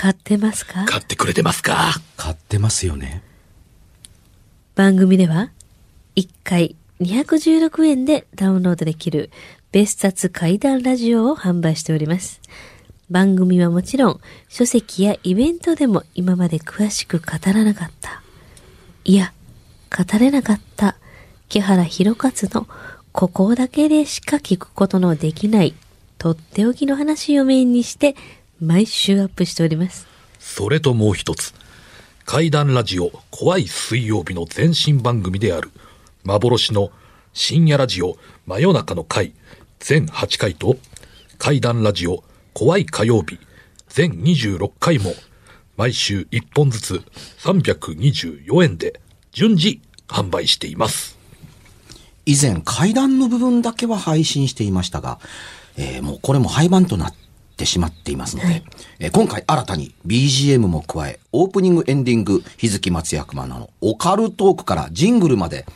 買ってますか？買ってくれてますか？買ってますよね。番組では1回216円でダウンロードできる別冊怪談ラジオを販売しております。番組はもちろん書籍やイベントでも今まで詳しく語らなかった。いや、語れなかった木原博勝のここだけでしか聞くことのできないとっておきの話をメインにして毎週アップしております。それともう一つ。怪談ラジオ怖い水曜日の前身番組である幻の深夜ラジオ真夜中の回全8回と怪談ラジオ怖い火曜日全26回も毎週1本ずつ324円で順次販売しています。以前階段の部分だけは配信していましたが、えーもうこれも廃盤となってしまっていますので、え今回新たに BGM も加え、オープニングエンディング、日月松役マナのオカルトークからジングルまで、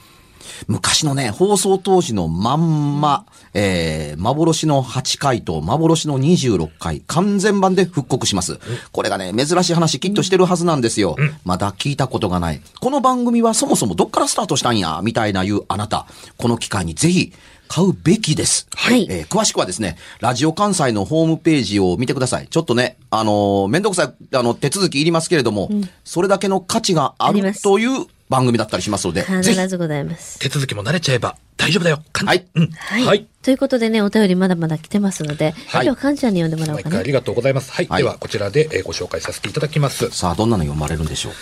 昔のね、放送当時のまんま、えー、幻の8回と幻の26回、完全版で復刻します。これがね、珍しい話きっとしてるはずなんですよ。まだ聞いたことがない。この番組はそもそもどっからスタートしたんや、みたいな言うあなた、この機会にぜひ、買うべきです。はいえー詳しくはですね、ラジオ関西のホームページを見てください。ちょっとね、あのーめんどくさい、あの、手続きいりますけれども、それだけの価値があるありますという番組だったりしますので、ぜひ必ずございます。手続きも慣れちゃえば大丈夫だよ。はいうん。はい。はい。ということでね、お便りまだまだ来てますので、はい今日はかんちゃんに読んでもらおうかな毎回あ。りがとうございます。はい。はいでは、こちらで、えーご紹介させていただきます。さあ、どんなの読まれるんでしょう？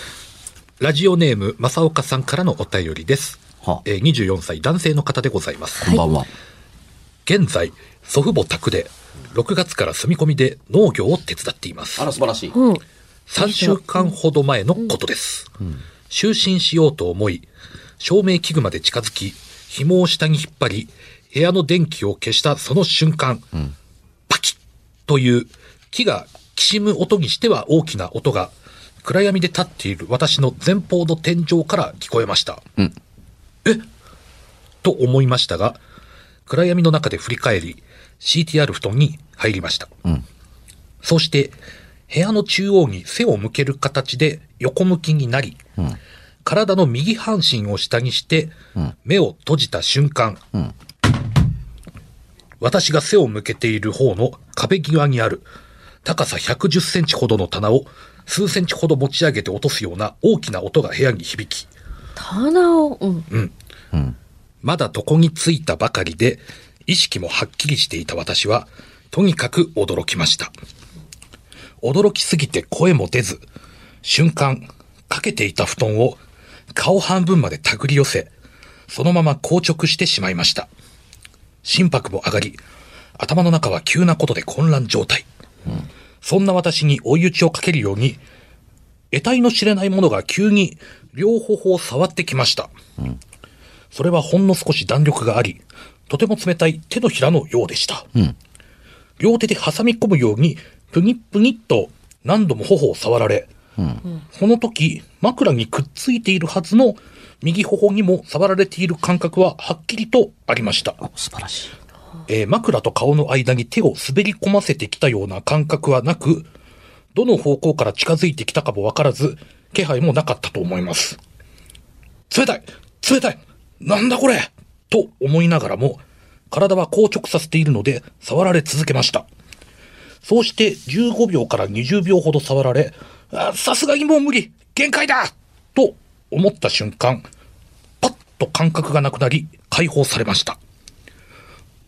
ラジオネーム、正岡さんからのお便りです。はあえー24歳男性の方でございます。こんばんは。現在、祖父母宅で、6月から住み込みで農業を手伝っていますあ。ら、素晴らしい。うん。3週間ほど前のことです。就寝しようと思い、照明器具まで近づき、紐を下に引っ張り、部屋の電気を消したその瞬間、パキッという木がきしむ音にしては大きな音が、暗闇で立っている私の前方の天井から聞こえました。うんえ？と思いましたが、暗闇の中で振り返り、CTR 布団に入りました。ん。そして、部屋の中央に背を向ける形で横向きになり、体の右半身を下にして、目を閉じた瞬間、ん。私が背を向けている方の壁際にある高さ110センチほどの棚を数センチほど持ち上げて落とすような大きな音が部屋に響き、棚を、うん。まだ床についたばかりで、意識もはっきりしていた私は、とにかく驚きました。驚きすぎて声も出ず、瞬間、かけていた布団を顔半分まで手繰り寄せ、そのまま硬直してしまいました。心拍も上がり、頭の中は急なことで混乱状態。そんな私に追い打ちをかけるように、得体の知れないものが急に両頬を触ってきました。それはほんの少し弾力があり、とても冷たい手のひらのようでした。両手で挟み込むように、ぷにっぷにっと何度も頬を触られ、その時、枕にくっついているはずの右頬にも触られている感覚ははっきりとありました。お素晴らしい。えー枕と顔の間に手を滑り込ませてきたような感覚はなく、どの方向から近づいてきたかもわからず、気配もなかったと思います。冷たい冷たいなんだこれと思いながらも、体は硬直させているので、触られ続けました。そうして15秒から20秒ほど触られ、さすがにもう無理限界だと思った瞬間、パッと感覚がなくなり、解放されました。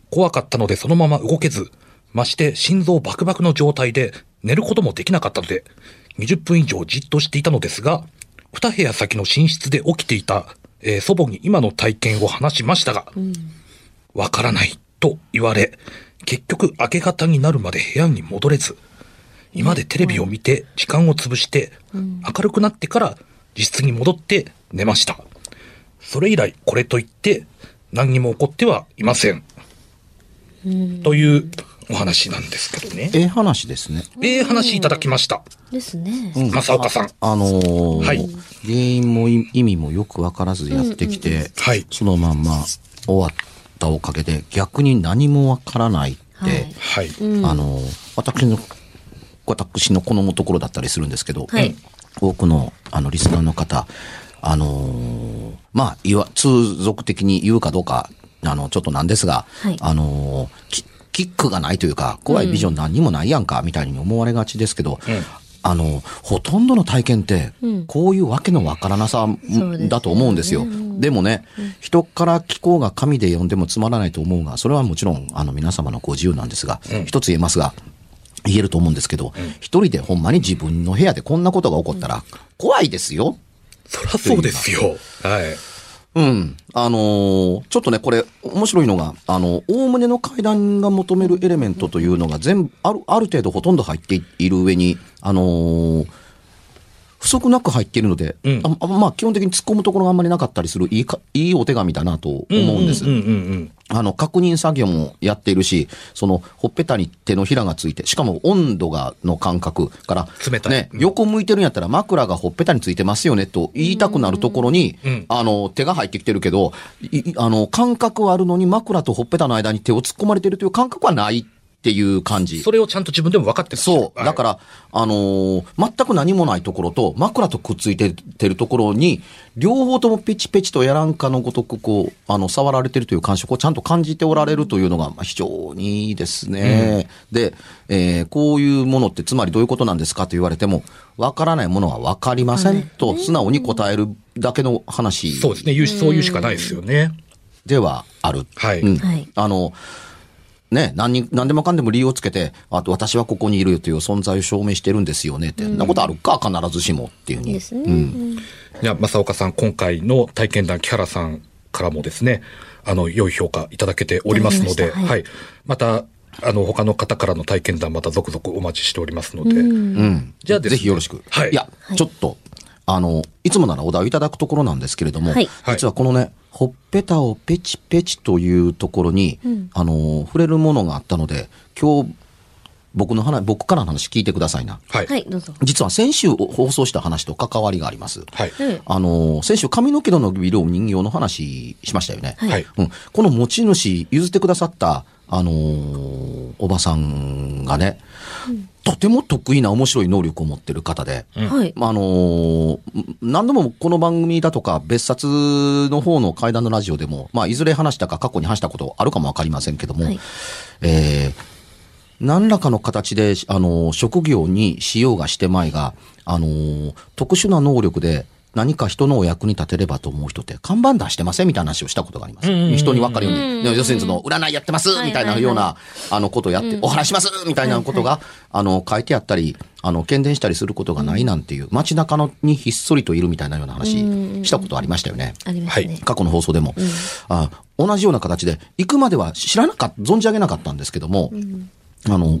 怖かったのでそのまま動けず、まして心臓バクバクの状態で寝ることもできなかったので、20分以上じっとしていたのですが、二部屋先の寝室で起きていた、えー祖母に今の体験を話しましたが、わからないと言われ、結局明け方になるまで部屋に戻れず、今でテレビを見て時間を潰して、明るくなってから自室に戻って寝ました。それ以来これといって何にも起こってはいません。というお話なんですけどね。ええ話ですね。ええ話いただきました。ですね。正岡さん。あのーはい原因もい意味もよくわからずやってきて、はいそのまんま終わったおかげで逆に何もわからないって、はいはい。あのー私の、私の好むところだったりするんですけど、はい多くのあのリスナーの方、あのーまあ、いわ、通俗的に言うかどうか、あの、ちょっとなんですが、はいあのーキキックがないというか、怖いビジョン何にもないやんか、みたいに思われがちですけど、あの、ほとんどの体験って、こういうわけのわからなさだと思うんですよ。でもね、人から聞こうが紙で読んでもつまらないと思うが、それはもちろん、あの、皆様のご自由なんですが、一つ言えますが、言えると思うんですけど、一人でほんまに自分の部屋でこんなことが起こったら、怖いですよ。そりゃそうですよ。はい。うん。あのーちょっとね、これ、面白いのが、あの、おおむねの階段が求めるエレメントというのが全部、ある、ある程度ほとんど入っている上に、あのー不足なく入っているので、うん。ああまあ、基本的に突っ込むところがあんまりなかったりする、いいか、いいお手紙だなと思うんです。あの、確認作業もやっているし、その、ほっぺたに手のひらがついて、しかも温度が、の感覚から、冷たい。ね、うん横向いてるんやったら枕がほっぺたについてますよねと言いたくなるところに、うん。あの、手が入ってきてるけど、あの、感覚はあるのに枕とほっぺたの間に手を突っ込まれてるという感覚はないっていう感じ。それをちゃんと自分でも分かってるそう。だから、あのー全く何もないところと、枕とくっついててるところに、両方ともペチペチとやらんかのごとく、こう、あの、触られてるという感触をちゃんと感じておられるというのが、まあ非常にいいですね。で、えーこういうものってつまりどういうことなんですかと言われても、わからないものはわかりませんと、素直に答えるだけの話そうですね。言うし、そう言うしかないですよね。ではある。はいうんはいあの、ね、何に、何でもかんでも理由をつけて、あと私はここにいるよという存在を証明してるんですよねって、そんなことあるか、必ずしもっていうふうに。ですね。うん。いや、正岡さん、今回の体験談、木原さんからもですね、あの、良い評価いただけておりますので、まはいはい。また、あの、他の方からの体験談、また続々お待ちしておりますので、うん。じゃあねぜひよろしく。はいいや、ちょっと、あの、いつもならお題をいただくところなんですけれども、はい実はこのね、ほっぺたをペチペチというところに、あの、触れるものがあったので、今日、僕の話、僕からの話聞いてくださいな。はい。はい、どうぞ。実は先週放送した話と関わりがあります。はい。うんあの、先週髪の毛の伸びるお人形の話しましたよね。はいはい。うん、この持ち主、譲ってくださった、あのーおばさんがね、とても得意な面白い能力を持ってる方で、はい。まああのー何度もこの番組だとか別冊の方の階段のラジオでも、まあ、いずれ話したか過去に話したことあるかもわかりませんけども、はいえー何らかの形で、あのー職業にしようがしてまいが、あのー特殊な能力で何か人のお役に立てればと思う人って看板出してませんみたいな話をしたことがあります。人に分かるように。要するにその、占いやってますみたいなような、あの、ことをやって、お話しますみたいなことが、あの、書いてあったり、あの、検伝したりすることがないなんていう、街中のにひっそりといるみたいなような話、したことありましたよね。ありますね。過去の放送でも、あ同じような形で行くまでは知らなかった存じ上げなかったんですけども、あの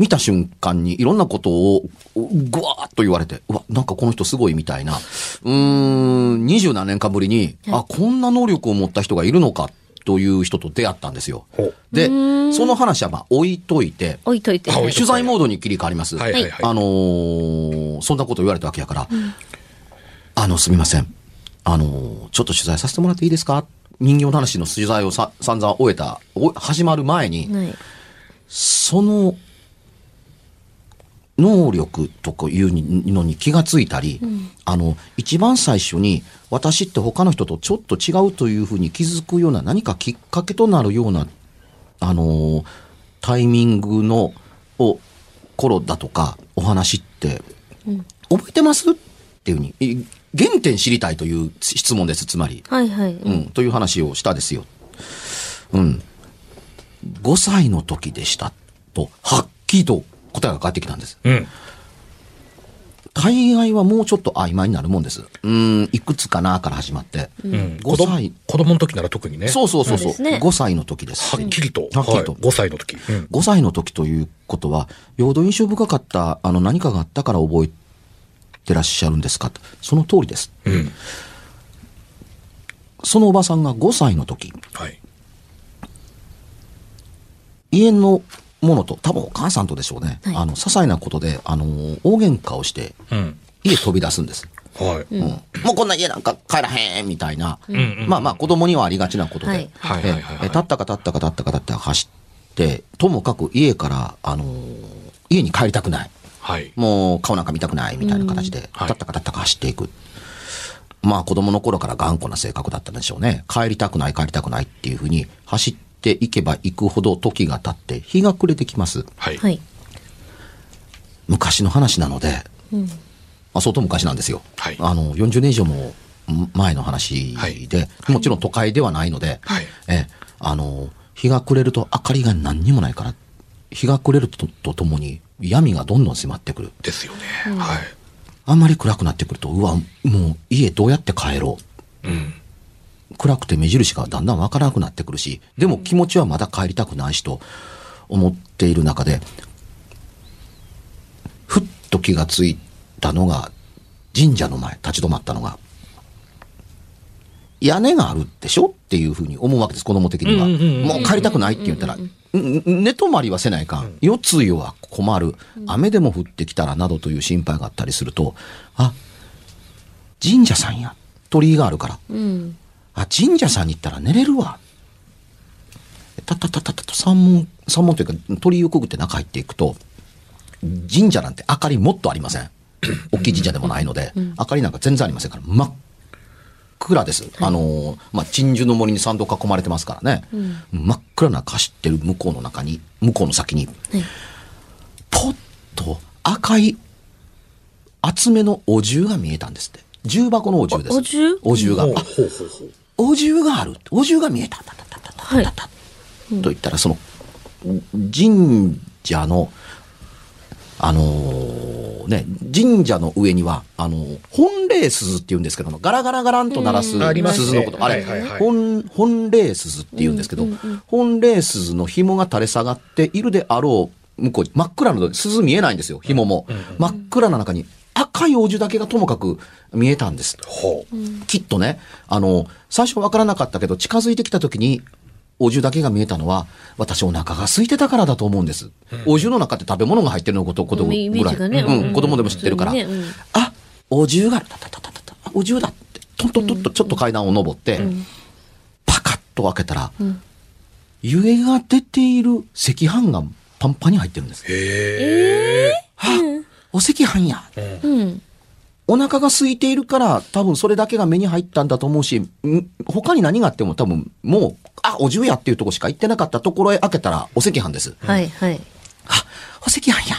見た瞬間にいろんなことをぐわーっと言われてうわなんかこの人すごいみたいなうーん二十何年かぶりに、あこんな能力を持った人がいるのかという人と出会ったんですよ。でその話はまあ置いといて置いといて。取材モードに切り替わります。はいはいはい。あのーの、そんなこと言われたわけやから、あの、すみません。あの、ちょっと取材させてもらっていいですか？人形の話の取材をさ散々終えた、お始まる前に、はい。その能力とかいうのに気がついたり、あの、一番最初に私って他の人とちょっと違うというふうに気づくような何かきっかけとなるような、あの、タイミングの、を、頃だとかお話って、覚えてます？っていうふうに、え原点知りたいという質問です、つまり。はいはい。う。ん、という話をしたですよ。うん。5歳の時でした。と、はっきりと答えが返ってきたんです。うん。大概はもうちょっと曖昧になるもんです。うん、いくつかなから始まって。うん。5子供歳。子供の時なら特にね。そうそうそうそう。ね5歳の時です。はっきりと。はっきりとはい、5歳の時。うん。5歳の時ということは、よほど印象深かった、あの、何かがあったから覚えてらっしゃるんですか？とその通りです。うん。そのおばさんが5歳の時、はい。家のものと、多分お母さんとでしょうね。はいあの、些細なことで、あの、大喧嘩をして、うん。家飛び出すんです。はい。うんもうこんな家なんか帰らへんみたいな、んうんまあまあ子供にはありがちなことで、はいはいええ立ったか立ったか立ったか立ったか走って、ともかく家から、あのー家に帰りたくない。はい。もう顔なんか見たくないみたいな形で、はい立ったか立ったか走っていく。まあ子供の頃から頑固な性格だったんでしょうね。帰りたくない帰りたくないっていうふうに走っていけば行くほど時が経って日が暮れてきます。はい。はい。昔の話なので、うん。まあ、相当昔なんですよ。はいあの、40年以上も前の話で、はいもちろん都会ではないので、はいえ、あの、日が暮れると明かりが何にもないから、日が暮れるととともに闇がどんどん迫ってくる。ですよね。はい。あんまり暗くなってくると、うわ、もう家どうやって帰ろうん。う。暗くて目印がだんだんわからなくなってくるし、でも気持ちはまだ帰りたくないしと思っている中で、ふっと気がついたのが、神社の前、立ち止まったのが、屋根があるでしょっていうふうに思うわけです、子供的には。もう帰りたくないって言ったら、寝泊まりはせないかん。夜露は困る。雨でも降ってきたらなどという心配があったりすると、あ、神社さんや。鳥居があるから。うん。あ、神社さんに行ったら寝れるわ。たったたったたった三門、三門というか鳥居をくぐって中入っていくと、神社なんて明かりもっとありません。大きい神社でもないので、明かりなんか全然ありませんから、真っ暗です。あのーまあ、鎮守の森に参道囲まれてますからね。真っ暗な中走ってる向こうの中に、向こうの先に、はい。ポッと赤い厚めのお重が見えたんですって。重箱のお重です。おお重？お重が。あ。お重がある。お重が見えた。たたたたたはいたたと言ったら、その、神社の、あのーね、神社の上には、あのー本霊鈴って言うんですけども、ガラガラガランと鳴らすうんありますね鈴のこと。あれ、はいはいはい本、本霊鈴って言うんですけど、本霊鈴の紐が垂れ下がっているであろう、向こうに真っ暗なので鈴見えないんですよ、紐も。真っ暗な中に赤いお重だけがともかく見えたんです。ほう。きっとね、あの、最初わからなかったけど、近づいてきた時に、お重だけが見えたのは、私お腹が空いてたからだと思うんです。お重の中って食べ物が入ってるのこと、ことぐらい。ねうん、うん子供でも知ってるから。ねうんあ、お重がある。たたたたたお重だって。トントントンとちょっと階段を登って、パカッと開けたら、湯気が出ている赤飯がパンパンに入ってるんです。へえ。あ、お赤飯や。うん。お腹が空いているから、多分それだけが目に入ったんだと思うし、ん他に何があっても多分もう、あ、お重やっていうとこしか行ってなかったところへ開けたらお赤飯です。はいはい。あ、お赤飯や。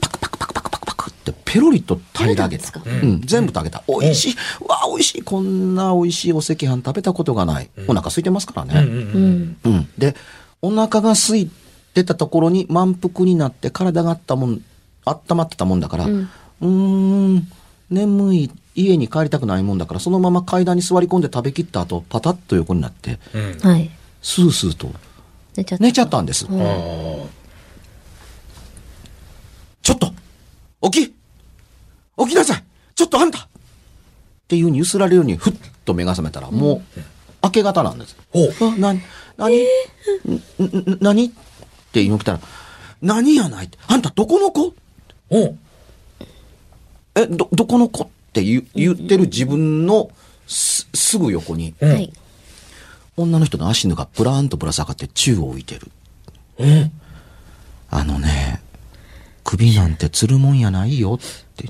パクパクパクパクパクパクってペロリと平らげた。食べうん、全部食べた。美味しい。わあ、美味しい。こんな美味しいお赤飯食べたことがない。お腹空いてますからね。うん。うん。で、お腹が空いてたところに満腹になって体があったもん、温まってたもんだから、うーん、眠い、家に帰りたくないもんだから、そのまま階段に座り込んで食べきった後、パタッと横になって、うん。はい。スースーと寝ちゃった。寝ちゃったんです。うんあちょっと起き起きなさいちょっとあんたっていうふうに揺すられるように、ふっと目が覚めたら、もう、明け方なんです。ほう。あ、な、なに、んん何？って言うの来たら、何やない？って。あんたどこの子？ほう。え、ど、どこの子って言う言ってる自分のすすぐ横に、うんはい。女の人の足のがプラーンとぶら下がって宙を浮いてる。うん。あのね、首なんてつるもんやないよって。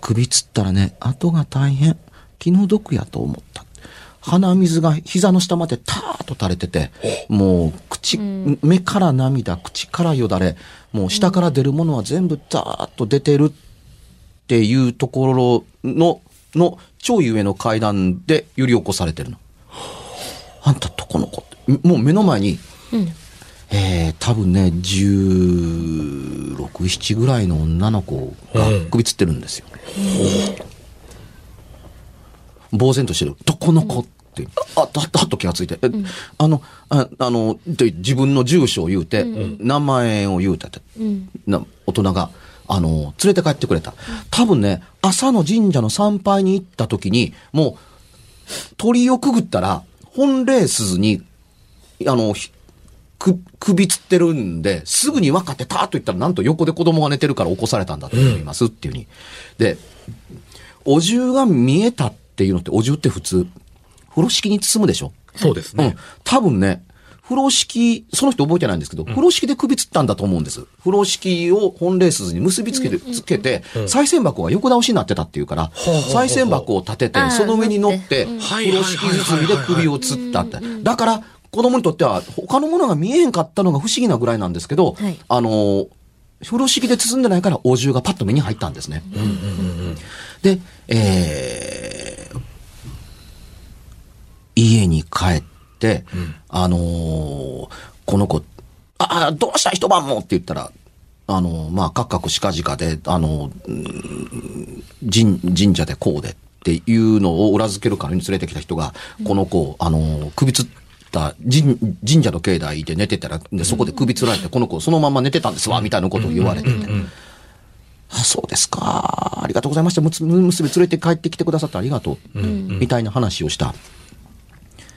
首つったらね、後が大変。気の毒やと思った。鼻水が膝の下までターッと垂れてて、もう口、目から涙、口からよだれ、もう下から出るものは全部ザーッと出てるっていうところの、の超上の階段で揺り起こされてるの。あんたどこの子って、もう目の前に、うん。えー、多分ね、16、7ぐらいの女の子がうん首つってるんですよ。呆然としてる。どこの子って、あっと、あっと、あっと気がついて、えあの、ああの、で自分の住所を言うて、名前を言うてて、うん。な大人が、あの、連れて帰ってくれた。多分ね、朝の神社の参拝に行った時に、もう、鳥をくぐったら、本霊鈴に、あの、ひく、首つってるんで、すぐに分かってたーっと言ったら、なんと横で子供が寝てるから起こされたんだと思いますっていうふうに。で、お重が見えたっていうのって、お重って普通、風呂敷に包むでしょ？うんそうですね。。多分ね、風呂敷、その人覚えてないんですけど、風呂敷で首つったんだと思うんです。風呂敷を本霊鈴に結びつけて、つけて、賽銭箱が横倒しになってたっていうから、賽銭箱を立ててその上に乗って、風呂敷包みで首をつったって。だから、子供にとっては、他のものが見えへんかったのが不思議なぐらいなんですけど、はい。あのー、風呂敷で包んでないから、お重がパッと目に入ったんですね。で、えー家に帰って、あのーこの子、あ、あどうした？一晩もって言ったら、あのーまあ、かっかくしかじかで、あのーうん神、神社でこうでっていうのを裏付けるからに連れてきた人が、この子を、あのー首つった神神社の境内で寝てたら、で、そこで首つられて、この子そのまま寝てたんですわ、みたいなことを言われてて。あ、そうですか。ありがとうございました。むつ娘連れて帰ってきてくださってありがとう。みたいな話をした。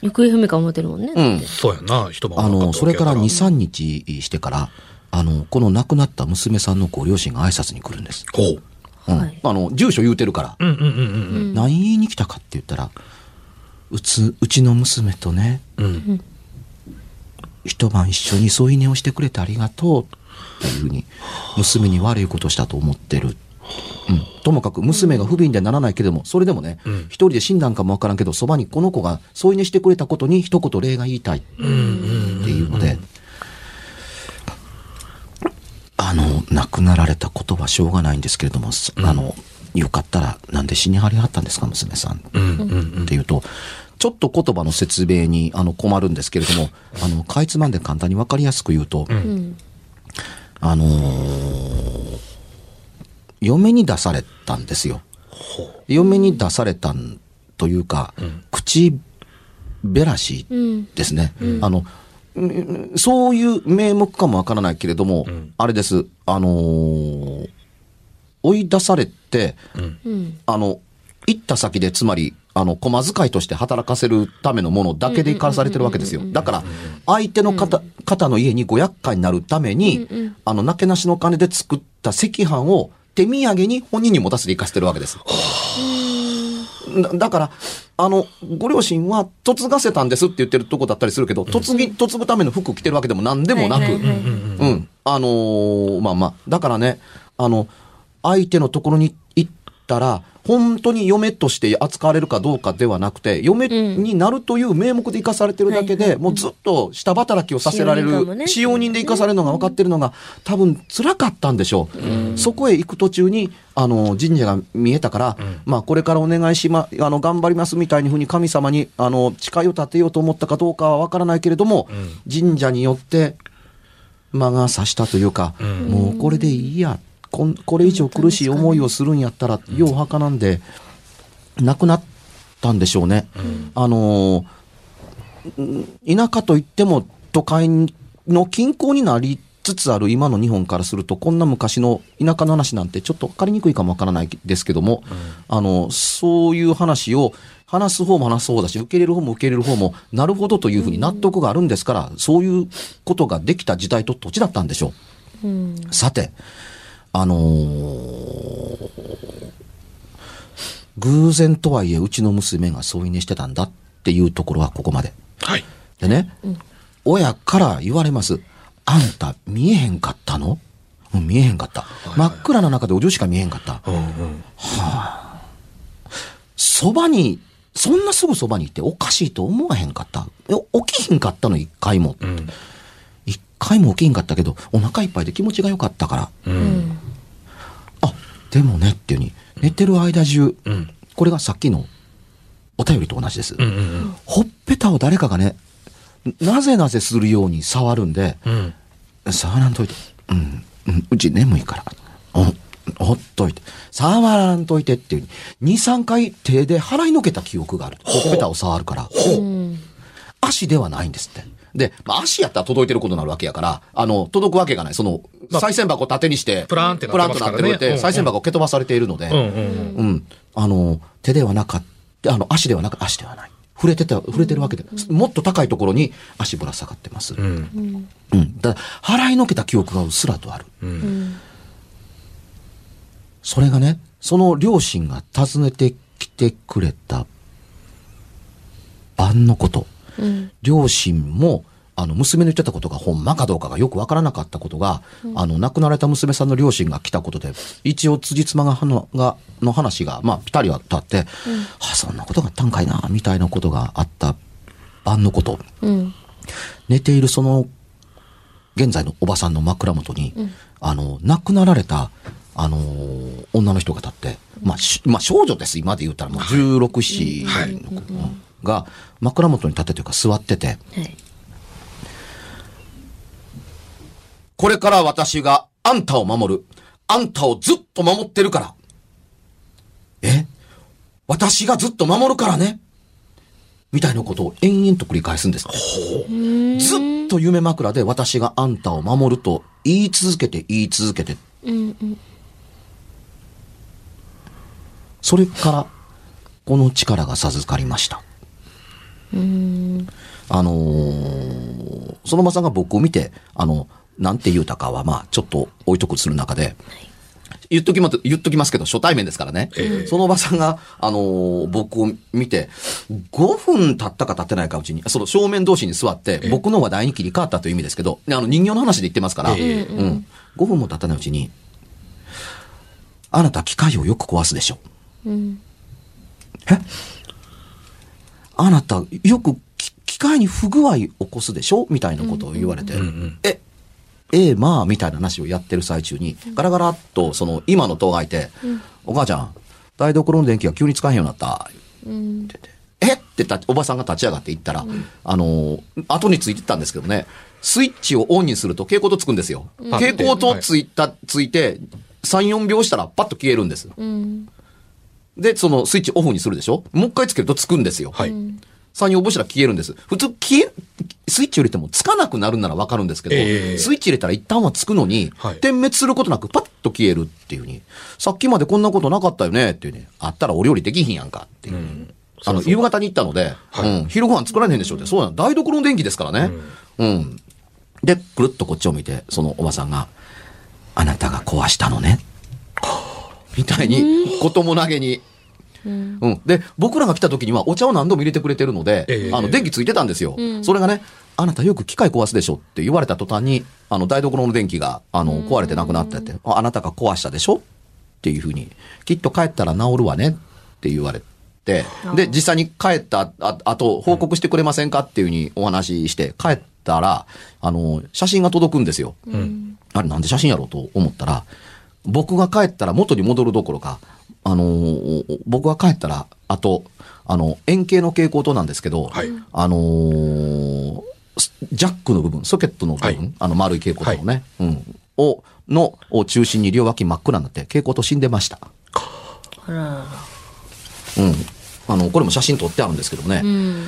行方不明か思ってるもんね。うん。そうやな、一晩あの、それから2、わけや3日してから、あの、この亡くなった娘さんのご両親が挨拶に来るんです。ほう。うんはいあの、住所言うてるから、うんうんうんうん何言いに来たかって言ったら、うつ、うちの娘とね、うん。うん。一晩一緒に添い寝をしてくれてありがとうっていうふうに、娘に悪いことしたと思ってる。うん。ともかく娘が不憫でならないけれども、それでもね、ん一人で死んだんかもわからんけど、そばにこの子が添い寝してくれたことに一言礼が言いたいっていうので、あの、亡くなられたことはしょうがないんですけれども、そあの、よかったら、なんで死にはりはったんですか、娘さん。うんうんうん。っていうと、ちょっと言葉の説明にあの困るんですけれども、あの、かいつまんで簡単にわかりやすく言うと、うん。あのー嫁に出されたんですよ。嫁に出されたんというか、口べらしうん。ですね。あの、うんそういう名目かもわからないけれども、あれです。あのー追い出されて、うん。あの、行った先で、つまり、あの、駒遣いとして働かせるためのものだけで生かされてるわけですよ。だから、相手の方、方の家にご厄介になるために、あの、なけなしの金で作った赤飯を手土産に本人に持たせて生かしてるわけです。だだから、あの、ご両親は嫁がせたんですって言ってるとこだったりするけど、嫁ぎ、嫁ぐための服着てるわけでも何でもなく、うん。あのーまあまあ、だからね、あの、相手のところに行ったら、本当に嫁として扱われるかどうかではなくて、嫁になるという名目で生かされてるだけで、もうずっと下働きをさせられる、使用人で生かされるのが分かってるのが、多分辛かったんでしょう。そこへ行く途中に、あの、神社が見えたから、まあ、これからお願いしま、あの、頑張りますみたいにふうに神様に、あの、誓いを立てようと思ったかどうかは分からないけれども、神社によって、魔が差したというか、もうこれでいいや。こんこれ以上苦しい思いをするんやったら、ようはかなんで、亡くなったんでしょうね。あの田舎といっても都会の近郊になりつつある今の日本からすると、こんな昔の田舎の話なんてちょっと分かりにくいかもわからないですけども、あの、そういう話を話す方も話す方だし、受け入れる方も受け入れる方も、なるほどというふうに納得があるんですから、そういうことができた時代と土地だったんでしょう。うん。さて、あのー偶然とはいえうちの娘が添い寝してたんだっていうところはここまで。はい。でね、親から言われます。あんた見えへんかったの？うん見えへんかった。真っ暗な中でお嬢しか見えへんかった。うんうん。そばに、そんなすぐそばにいておかしいと思わへんかった。え起きひんかったの？一回も。うん。一回も起きひんかったけど、お腹いっぱいで気持ちが良かったから。うん。あ、でもねっていうに、寝てる間中、うん。これがさっきのお便りと同じです。うんうんほっぺたを誰かがね、なぜなぜするように触るんで、うん。うん。触らんといて。うん、うん、うち眠いから。お、ほっといて。触らんといてっていう、2、3回手で払いのけた記憶がある。ほっぺたを触るから。うん。足ではないんですって。で、まあ、足やったら届いてることになるわけやから、あの、届くわけがない。その、まあ再銭箱を縦にして、プラーンってなってますからねプラーンとなってるうんうん再銭箱を蹴飛ばされているので、うんうんうん。あの、手ではなかった、あの、足ではなか足ではない。触れてた、触れてるわけで、もっと高いところに足ぶら下がってます。うん。うん。うん。だから払いのけた記憶がうっすらとある。うん。それがね、その両親が訪ねてきてくれた晩のこと。うん。両親も、あの、娘の言ってたことがほんまかどうかがよくわからなかったことが、あの、亡くなられた娘さんの両親が来たことで、一応、辻褄が、の、が、の話が、まあ、ピタリは立って、あ、そんなことがあったんかいな、みたいなことがあった晩のこと。うん。寝ているその、現在のおばさんの枕元に、あの、亡くなられた、あのー女の人が立って、まあ、しまあ、少女です、今で言ったらもう16、7の子が、枕元に立ってというか座ってて、はい。これから私があんたを守る。あんたをずっと守ってるから。え？私がずっと守るからね。みたいなことを延々と繰り返すんです。ずっと夢枕で私があんたを守ると言い続けて言い続けて。うんうん。それから、この力が授かりました。うん。あのーそのまさんが僕を見て、あの、なんて言うたかは、まあ、ちょっと置いとくする中で、言っときます、言っときますけど、初対面ですからね。ええそのおばさんが、あのー僕を見て、5分経ったか経ってないかうちに、その正面同士に座って、僕の話題に切り替わったという意味ですけど、あの人形の話で言ってますから、ええうん。5分も経たないうちに、あなた機械をよく壊すでしょ。うん。え？あなた、よくき機械に不具合起こすでしょ？みたいなことを言われて、うんうん。え、ええ、まあ、みたいな話をやってる最中に、ガラガラっと、その、今の戸が開いて、お母ちゃん、台所の電気が急に使えへんようになった。うん。え？ってたおばさんが立ち上がって行ったら、あのー後についてったんですけどね、スイッチをオンにすると蛍光灯つくんですよ。ん。蛍光灯ついた、ついて、3、4秒したらパッと消えるんです。うん。で、そのスイッチオフにするでしょ？もう一回つけるとつくんですよ。はい。3、4秒したら消えるんです。普通消え、スイッチ入れてもつかなくなるならわかるんですけど、ええスイッチ入れたら一旦はつくのに、はい点滅することなくパッと消えるっていうふうに、さっきまでこんなことなかったよね？っていうね、あったらお料理できひんやんかっていう。うんあの、夕方に行ったので、はいうん、昼ご飯作られへんでしょって、そうやん、台所の電気ですからね。うん。で、くるっとこっちを見て、そのおばさんが、あなたが壊したのね。みたいに、ことも投げに、うん。で、僕らが来た時にはお茶を何度も入れてくれてるので、ええ。あの、電気ついてたんですよ。それがね、あなたよく機械壊すでしょって言われた途端に、あの、台所の電気が、あの、壊れてなくなってて、ああなたが壊したでしょっていうふうに、きっと帰ったら治るわねって言われて、で、実際に帰ったああと、報告してくれませんかっていうふうにお話しして、帰ったら、あの、写真が届くんですよ。あれなんで写真やろうと思ったら、僕が帰ったら元に戻るどころか、あのー僕が帰ったら、あと、あの、円形の蛍光灯なんですけど、はいあのースジャックの部分、ソケットの部分、はいあの丸い蛍光灯のね、うん、を、の、を中心に両脇真っ暗になって、蛍光灯死んでました。あら。うん。あの、これも写真撮ってあるんですけどね。うん。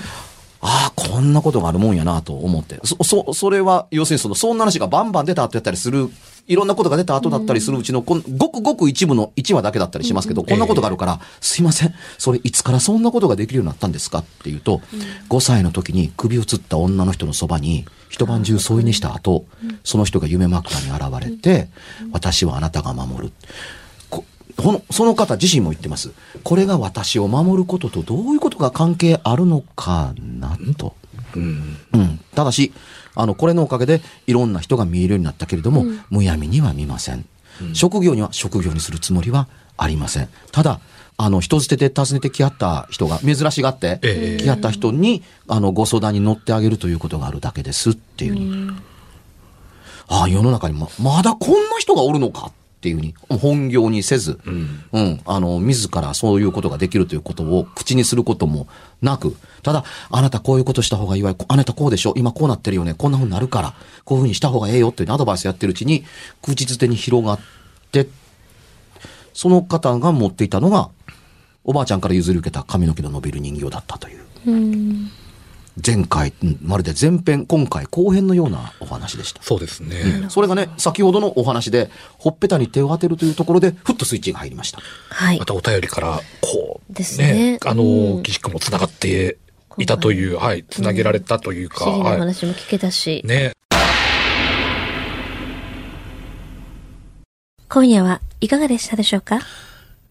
ああ、こんなことがあるもんやなと思って。そ、そ、それは、要するにその、そんな話がバンバン出た後やったりする、いろんなことが出た後だったりするうちの、こんごくごく一部の1話だけだったりしますけど、こんなことがあるから、すいません、それいつからそんなことができるようになったんですか？っていうと、5歳の時に首をつった女の人のそばに、一晩中添い寝した後、その人が夢枕に現れて、私はあなたが守る。ここのその方自身も言ってます。これが私を守ることとどういうことが関係あるのかなと。うん。うん。ただし、あの、これのおかげでいろんな人が見えるようになったけれども、むやみには見ません。職業には職業にするつもりはありません。ただ、あの、人捨てで訪ねてきはった人が、珍しがって、ええ来はった人に、あの、ご相談に乗ってあげるということがあるだけですっていうふうに。ああ、世の中にま、まだこんな人がおるのかっていうふうに、本業にせず、うん。うん、あの、自らそういうことができるということを口にすることもなく、ただ、あなたこういうことした方がいいわよ、あなたこうでしょ、今こうなってるよね、こんな風になるから、こういう風にした方がええよ。っていうアドバイスやってるうちに、口づてに広がって、その方が持っていたのが、おばあちゃんから譲り受けた髪の毛の伸びる人形だったという。う。前回、うんまるで前編、今回後編のようなお話でした。そうですね。それがね、先ほどのお話で、ほっぺたに手を当てるというところで、ふっとスイッチが入りました。はいま。たお便りから、こう、ですねあのう、ん岸君も繋がっていたという、はい、繋げられたというか、不思議なは話も聞けたしい。、ね。今夜はいかがでしたでしょうか？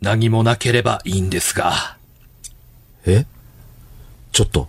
何もなければいいんですが。え？ちょっと、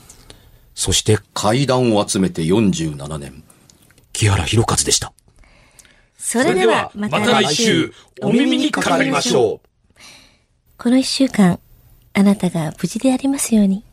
そして階段を集めて47年、木原博一でした。それではまた来週、お耳にかかりましょう。この一週間、あなたが無事でありますように。